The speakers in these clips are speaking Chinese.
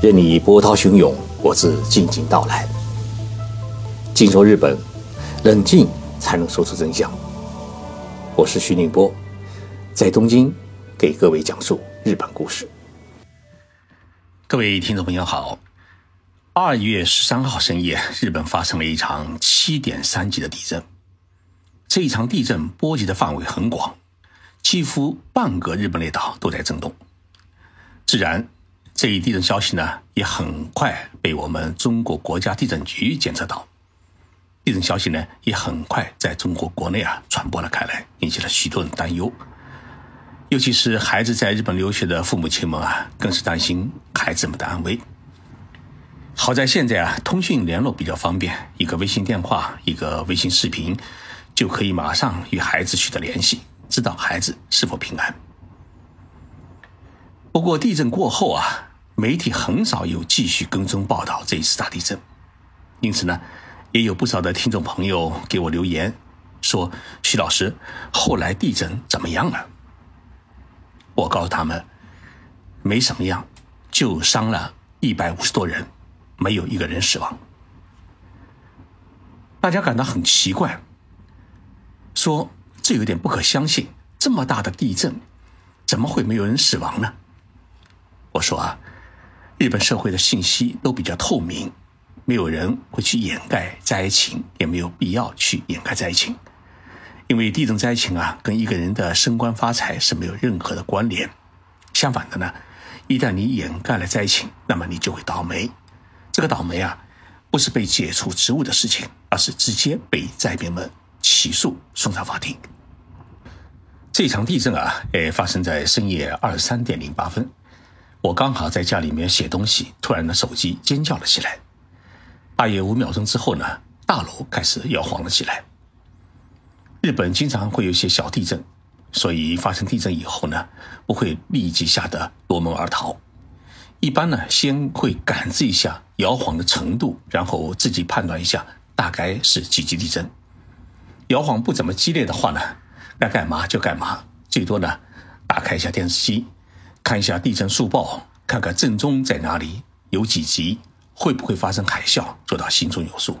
任你波涛汹涌，我自静静到来。静说日本，冷静才能说出真相。我是徐宁波，在东京给各位讲述日本故事。各位听众朋友好，二月十三号深夜，日本发生了一场七点三级的地震。这一场地震波及的范围很广，几乎半个日本列岛都在震动。自然，这一地震消息呢，也很快被我们中国国家地震局检测到。地震消息呢，也很快在中国国内啊传播了开来，引起了许多人担忧。尤其是孩子在日本留学的父母亲们啊，更是担心孩子们的安危。好在现在啊，通讯联络比较方便，一个微信电话，一个微信视频，就可以马上与孩子取得联系，知道孩子是否平安。不过地震过后啊，媒体很少有继续跟踪报道这一次大地震，因此呢，也有不少的听众朋友给我留言说：“徐老师，后来地震怎么样了？”我告诉他们，没什么样，就伤了一百五十多人，没有一个人死亡。大家感到很奇怪，说这有点不可相信，这么大的地震，怎么会没有人死亡呢？我说啊，日本社会的信息都比较透明，没有人会去掩盖灾情，也没有必要去掩盖灾情。因为地震灾情啊，跟一个人的升官发财是没有任何的关联。相反的呢，一旦你掩盖了灾情，那么你就会倒霉。这个倒霉啊，不是被解除职务的事情，而是直接被灾民们起诉送上法庭。这场地震啊，诶，发生在深夜二十三点零八分，我刚好在家里面写东西，突然的手机尖叫了起来。大约五秒钟之后呢，大楼开始摇晃了起来。日本经常会有一些小地震，所以发生地震以后呢，不会立即吓得夺门而逃。一般呢，先会感知一下摇晃的程度，然后自己判断一下大概是几级地震。摇晃不怎么激烈的话呢，该干嘛就干嘛，最多呢，打开一下电视机，看一下地震速报，看看震中在哪里，有几级，会不会发生海啸，做到心中有数。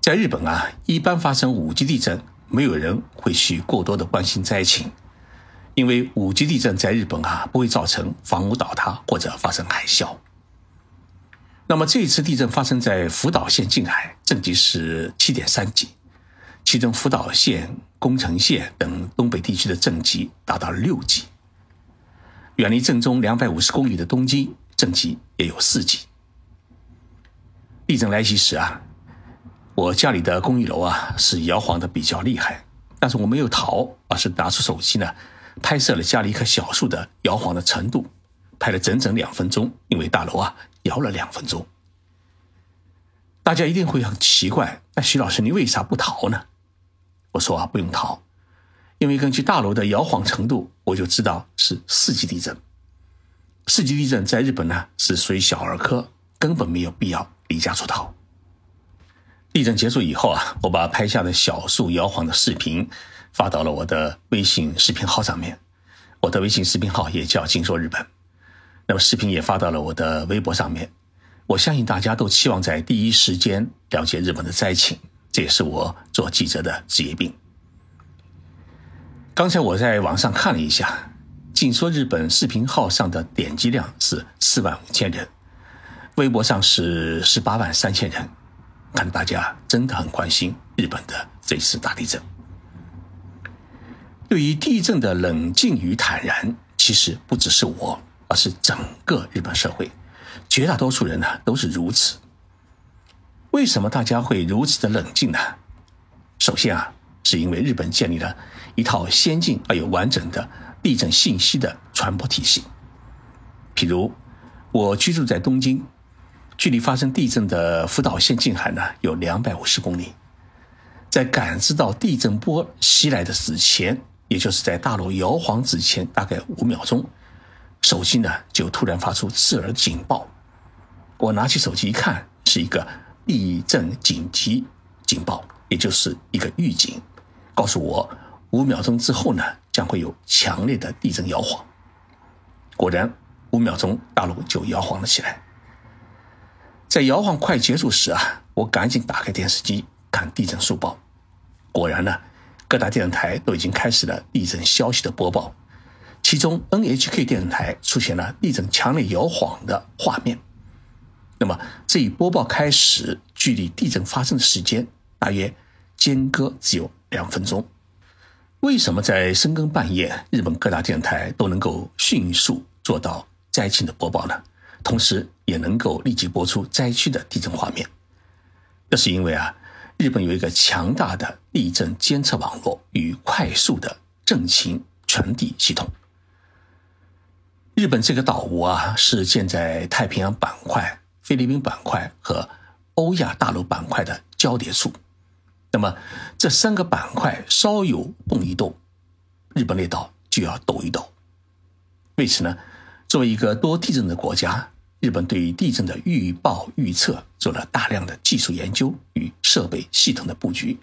在日本啊，一般发生五级地震，没有人会去过多的关心灾情，因为五级地震在日本啊不会造成房屋倒塌或者发生海啸。那么这一次地震发生在福岛县近海，震级是七点三级，其中福岛县、宫城县等东北地区的震级达到了六级。远离震中两百五十公里的东京，震级也有四级。地震来袭时啊。我家里的公寓楼啊是摇晃的比较厉害，但是我没有逃，而是拿出手机呢，拍摄了家里一棵小树的摇晃的程度，拍了整整两分钟，因为大楼啊摇了两分钟。大家一定会很奇怪，那徐老师你为啥不逃呢？我说啊不用逃，因为根据大楼的摇晃程度，我就知道是四级地震。四级地震在日本呢是属于小儿科，根本没有必要离家出逃。地震结束以后啊，我把拍下的小树摇晃的视频发到了我的微信视频号上面。我的微信视频号也叫“静说日本”。那么视频也发到了我的微博上面。我相信大家都期望在第一时间了解日本的灾情，这也是我做记者的职业病。刚才我在网上看了一下，“静说日本”视频号上的点击量是四万五千人，微博上是十八万三千人。看大家真的很关心日本的这次大地震。对于地震的冷静与坦然，其实不只是我，而是整个日本社会，绝大多数人呢都是如此。为什么大家会如此的冷静呢？首先啊，是因为日本建立了一套先进而又完整的地震信息的传播体系。譬如，我居住在东京。距离发生地震的福岛县近海呢，有两百五十公里。在感知到地震波袭来的之前，也就是在大楼摇晃之前大概五秒钟，手机呢就突然发出刺耳警报。我拿起手机一看，是一个地震紧急警报，也就是一个预警，告诉我五秒钟之后呢将会有强烈的地震摇晃。果然，五秒钟大陆就摇晃了起来。在摇晃快结束时啊，我赶紧打开电视机看地震速报，果然呢，各大电视台都已经开始了地震消息的播报，其中 NHK 电视台出现了地震强烈摇晃的画面。那么这一播报开始，距离地震发生的时间大约间隔只有两分钟。为什么在深更半夜，日本各大电台都能够迅速做到灾情的播报呢？同时也能够立即播出灾区的地震画面？这是因为啊，日本有一个强大的地震监测网络与快速的震情传递系统。日本这个岛国啊，是建在太平洋板块、菲律宾板块和欧亚大陆板块的交叠处。那么这三个板块稍有动一动，日本列岛就要抖一抖。为此呢，作为一个多地震的国家，日本对于地震的预报预测做了大量的技术研究与设备系统的布局，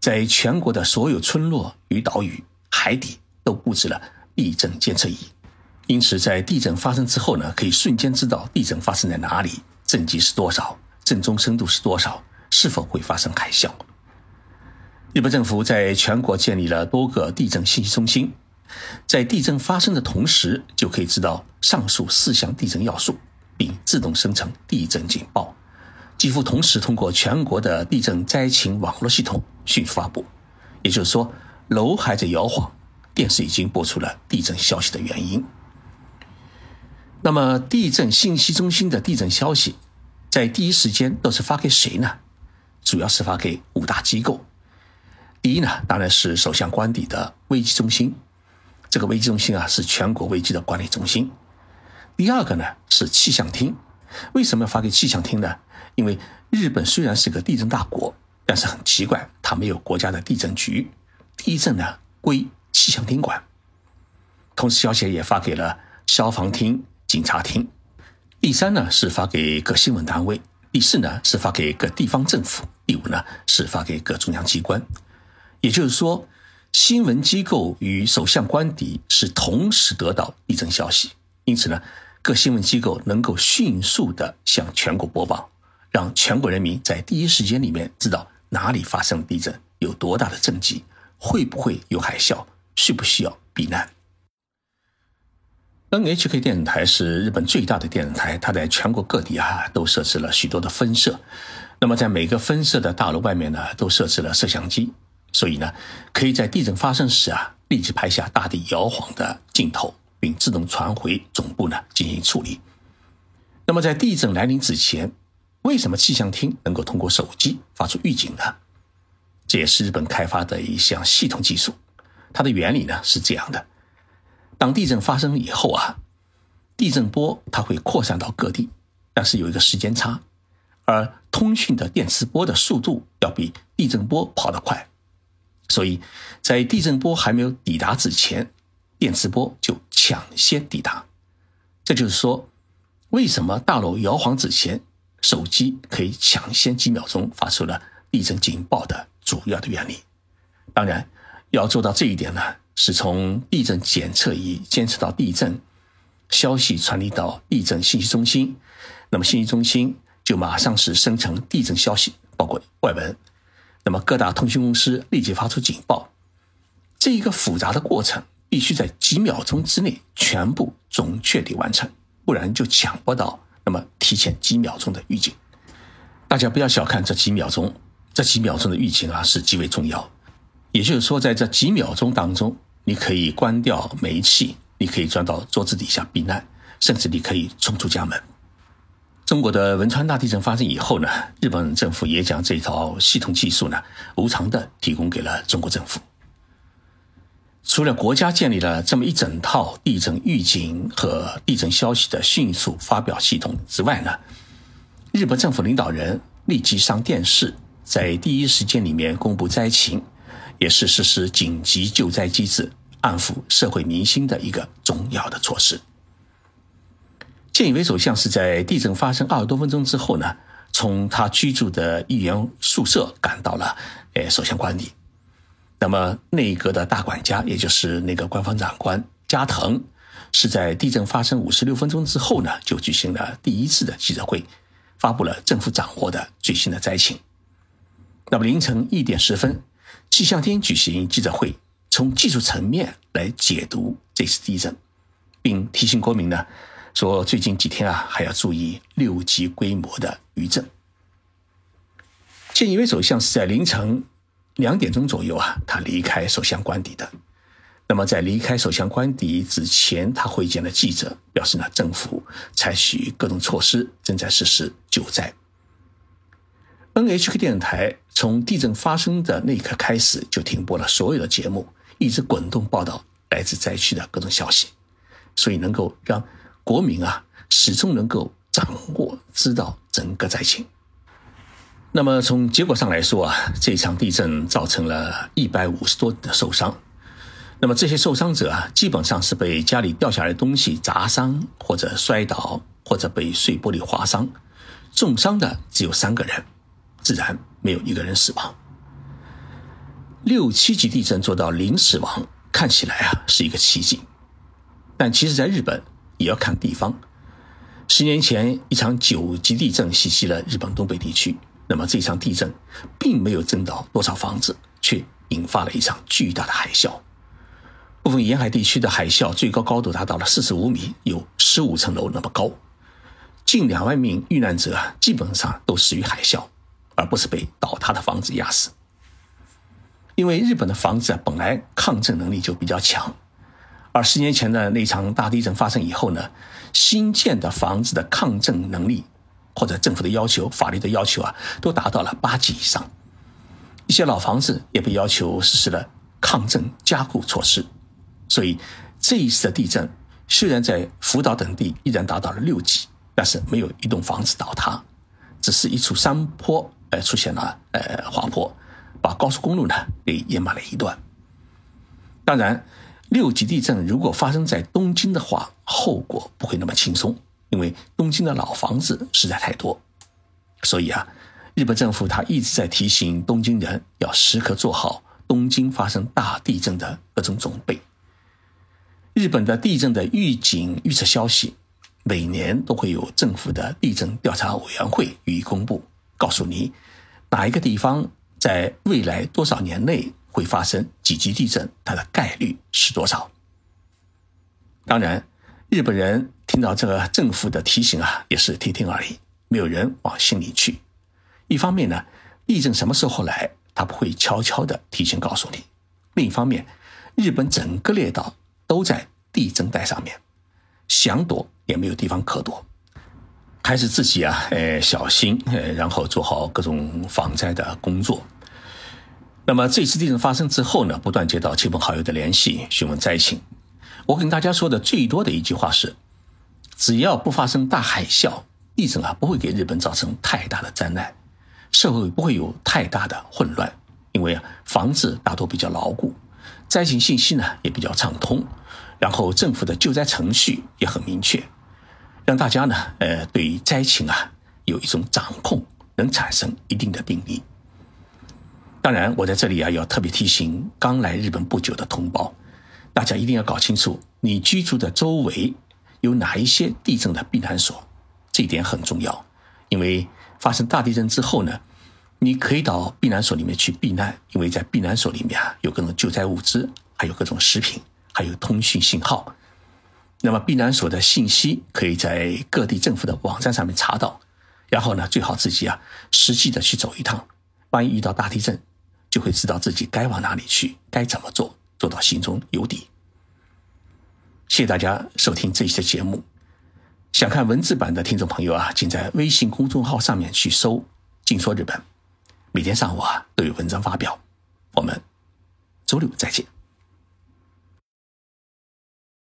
在全国的所有村落与岛屿海底都布置了地震监测仪，因此在地震发生之后呢，可以瞬间知道地震发生在哪里，震级是多少，震中深度是多少，是否会发生海啸。日本政府在全国建立了多个地震信息中心，在地震发生的同时，就可以知道上述四项地震要素，并自动生成地震警报，几乎同时通过全国的地震灾情网络系统迅速发布。也就是说，楼还在摇晃，电视已经播出了地震消息的原因。那么，地震信息中心的地震消息，在第一时间都是发给谁呢？主要是发给五大机构。第一呢，当然是首相官邸的危机中心，这个危机中心啊是全国危机的管理中心。第二个呢是气象厅，为什么要发给气象厅呢？因为日本虽然是个地震大国，但是很奇怪，它没有国家的地震局，地震呢归气象厅管。同时，消息也发给了消防厅、警察厅。第三呢是发给各新闻单位，第四呢是发给各地方政府，第五呢是发给各中央机关。也就是说，新闻机构与首相官邸是同时得到地震消息，因此呢，各新闻机构能够迅速的向全国播报，让全国人民在第一时间里面知道哪里发生地震，有多大的震级，会不会有海啸，需不需要避难。NHK 电视台是日本最大的电视台，它在全国各地啊都设置了许多的分社，那么在每个分社的大楼外面呢，都设置了摄像机。所以呢，可以在地震发生时啊，立即拍下大地摇晃的镜头，并自动传回总部呢进行处理。那么在地震来临之前，为什么气象厅能够通过手机发出预警呢？这也是日本开发的一项系统技术。它的原理呢是这样的：当地震发生以后啊，地震波它会扩散到各地，但是有一个时间差，而通讯的电磁波的速度要比地震波跑得快。所以，在地震波还没有抵达之前，电磁波就抢先抵达。这就是说，为什么大楼摇晃之前，手机可以抢先几秒钟发出了地震警报的主要的原理。当然，要做到这一点呢，是从地震检测仪监测到地震消息传递到地震信息中心，那么信息中心就马上是生成地震消息，包括外文。那么各大通讯公司立即发出警报，这一个复杂的过程必须在几秒钟之内全部准确地完成，不然就抢不到那么提前几秒钟的预警。大家不要小看这几秒钟，这几秒钟的预警啊是极为重要。也就是说，在这几秒钟当中，你可以关掉煤气，你可以钻到桌子底下避难，甚至你可以冲出家门。中国的汶川大地震发生以后呢，日本政府也将这套系统技术呢无偿的提供给了中国政府。除了国家建立了这么一整套地震预警和地震消息的迅速发表系统之外呢，日本政府领导人立即上电视，在第一时间里面公布灾情，也是实施紧急救灾机制、安抚社会民心的一个重要的措施。菅义伟首相是在地震发生二十多分钟之后呢，从他居住的议员宿舍赶到了诶首相官邸。那么内阁的大管家，也就是那个官方长官加藤，是在地震发生五十六分钟之后呢，就举行了第一次的记者会，发布了政府掌握的最新的灾情。那么凌晨一点十分，气象厅举行记者会，从技术层面来解读这次地震，并提醒国民呢，说最近几天啊还要注意六级规模的余震。建一位首相是在凌晨两点钟左右啊，他离开首相官邸的。那么在离开首相官邸之前，他会见了记者，表示呢，政府采取各种措施，正在实施救灾。NHK 电视台从地震发生的那一刻开始，就停播了所有的节目，一直滚动报道来自灾区的各种消息，所以能够让国民啊始终能够掌握知道整个灾情。那么从结果上来说啊，这场地震造成了一百五十多人的受伤。那么这些受伤者啊，基本上是被家里掉下来的东西砸伤，或者摔倒，或者被碎玻璃划伤。重伤的只有三个人，自然没有一个人死亡。六七级地震做到零死亡，看起来啊是一个奇迹。但其实，在日本也要看地方。十年前，一场九级地震袭击了日本东北地区。那么这场地震并没有震倒多少房子，却引发了一场巨大的海啸。部分沿海地区的海啸最高高度达到了四十五米，有十五层楼那么高。近两万名遇难者基本上都死于海啸，而不是被倒塌的房子压死。因为日本的房子啊本来抗震能力就比较强，而十年前的那场大地震发生以后呢，新建的房子的抗震能力。或者政府的要求、法律的要求啊，都达到了八级以上。一些老房子也被要求实施了抗震加固措施。所以这一次的地震，虽然在福岛等地依然达到了六级，但是没有一栋房子倒塌，只是一处山坡呃出现了呃滑坡，把高速公路呢给淹满了一段。当然，六级地震如果发生在东京的话，后果不会那么轻松。因为东京的老房子实在太多，所以啊，日本政府他一直在提醒东京人要时刻做好东京发生大地震的各种准备。日本的地震的预警预测消息，每年都会有政府的地震调查委员会予以公布，告诉你哪一个地方在未来多少年内会发生几级地震，它的概率是多少。当然。日本人听到这个政府的提醒啊，也是听听而已，没有人往心里去。一方面呢，地震什么时候来，他不会悄悄的提前告诉你；另一方面，日本整个列岛都在地震带上面，想躲也没有地方可躲，还是自己啊，呃，小心，呃，然后做好各种防灾的工作。那么这次地震发生之后呢，不断接到亲朋好友的联系，询问灾情。我跟大家说的最多的一句话是：只要不发生大海啸，地震啊不会给日本造成太大的灾难，社会不会有太大的混乱，因为啊房子大多比较牢固，灾情信息呢也比较畅通，然后政府的救灾程序也很明确，让大家呢呃对于灾情啊有一种掌控，能产生一定的定力。当然，我在这里啊要特别提醒刚来日本不久的同胞。大家一定要搞清楚，你居住的周围有哪一些地震的避难所，这一点很重要。因为发生大地震之后呢，你可以到避难所里面去避难，因为在避难所里面啊有各种救灾物资，还有各种食品，还有通讯信号。那么避难所的信息可以在各地政府的网站上面查到，然后呢，最好自己啊实际的去走一趟，万一遇到大地震，就会知道自己该往哪里去，该怎么做。做到心中有底。谢谢大家收听这一期的节目。想看文字版的听众朋友啊，请在微信公众号上面去搜“静说日本”，每天上午啊都有文章发表。我们周六再见。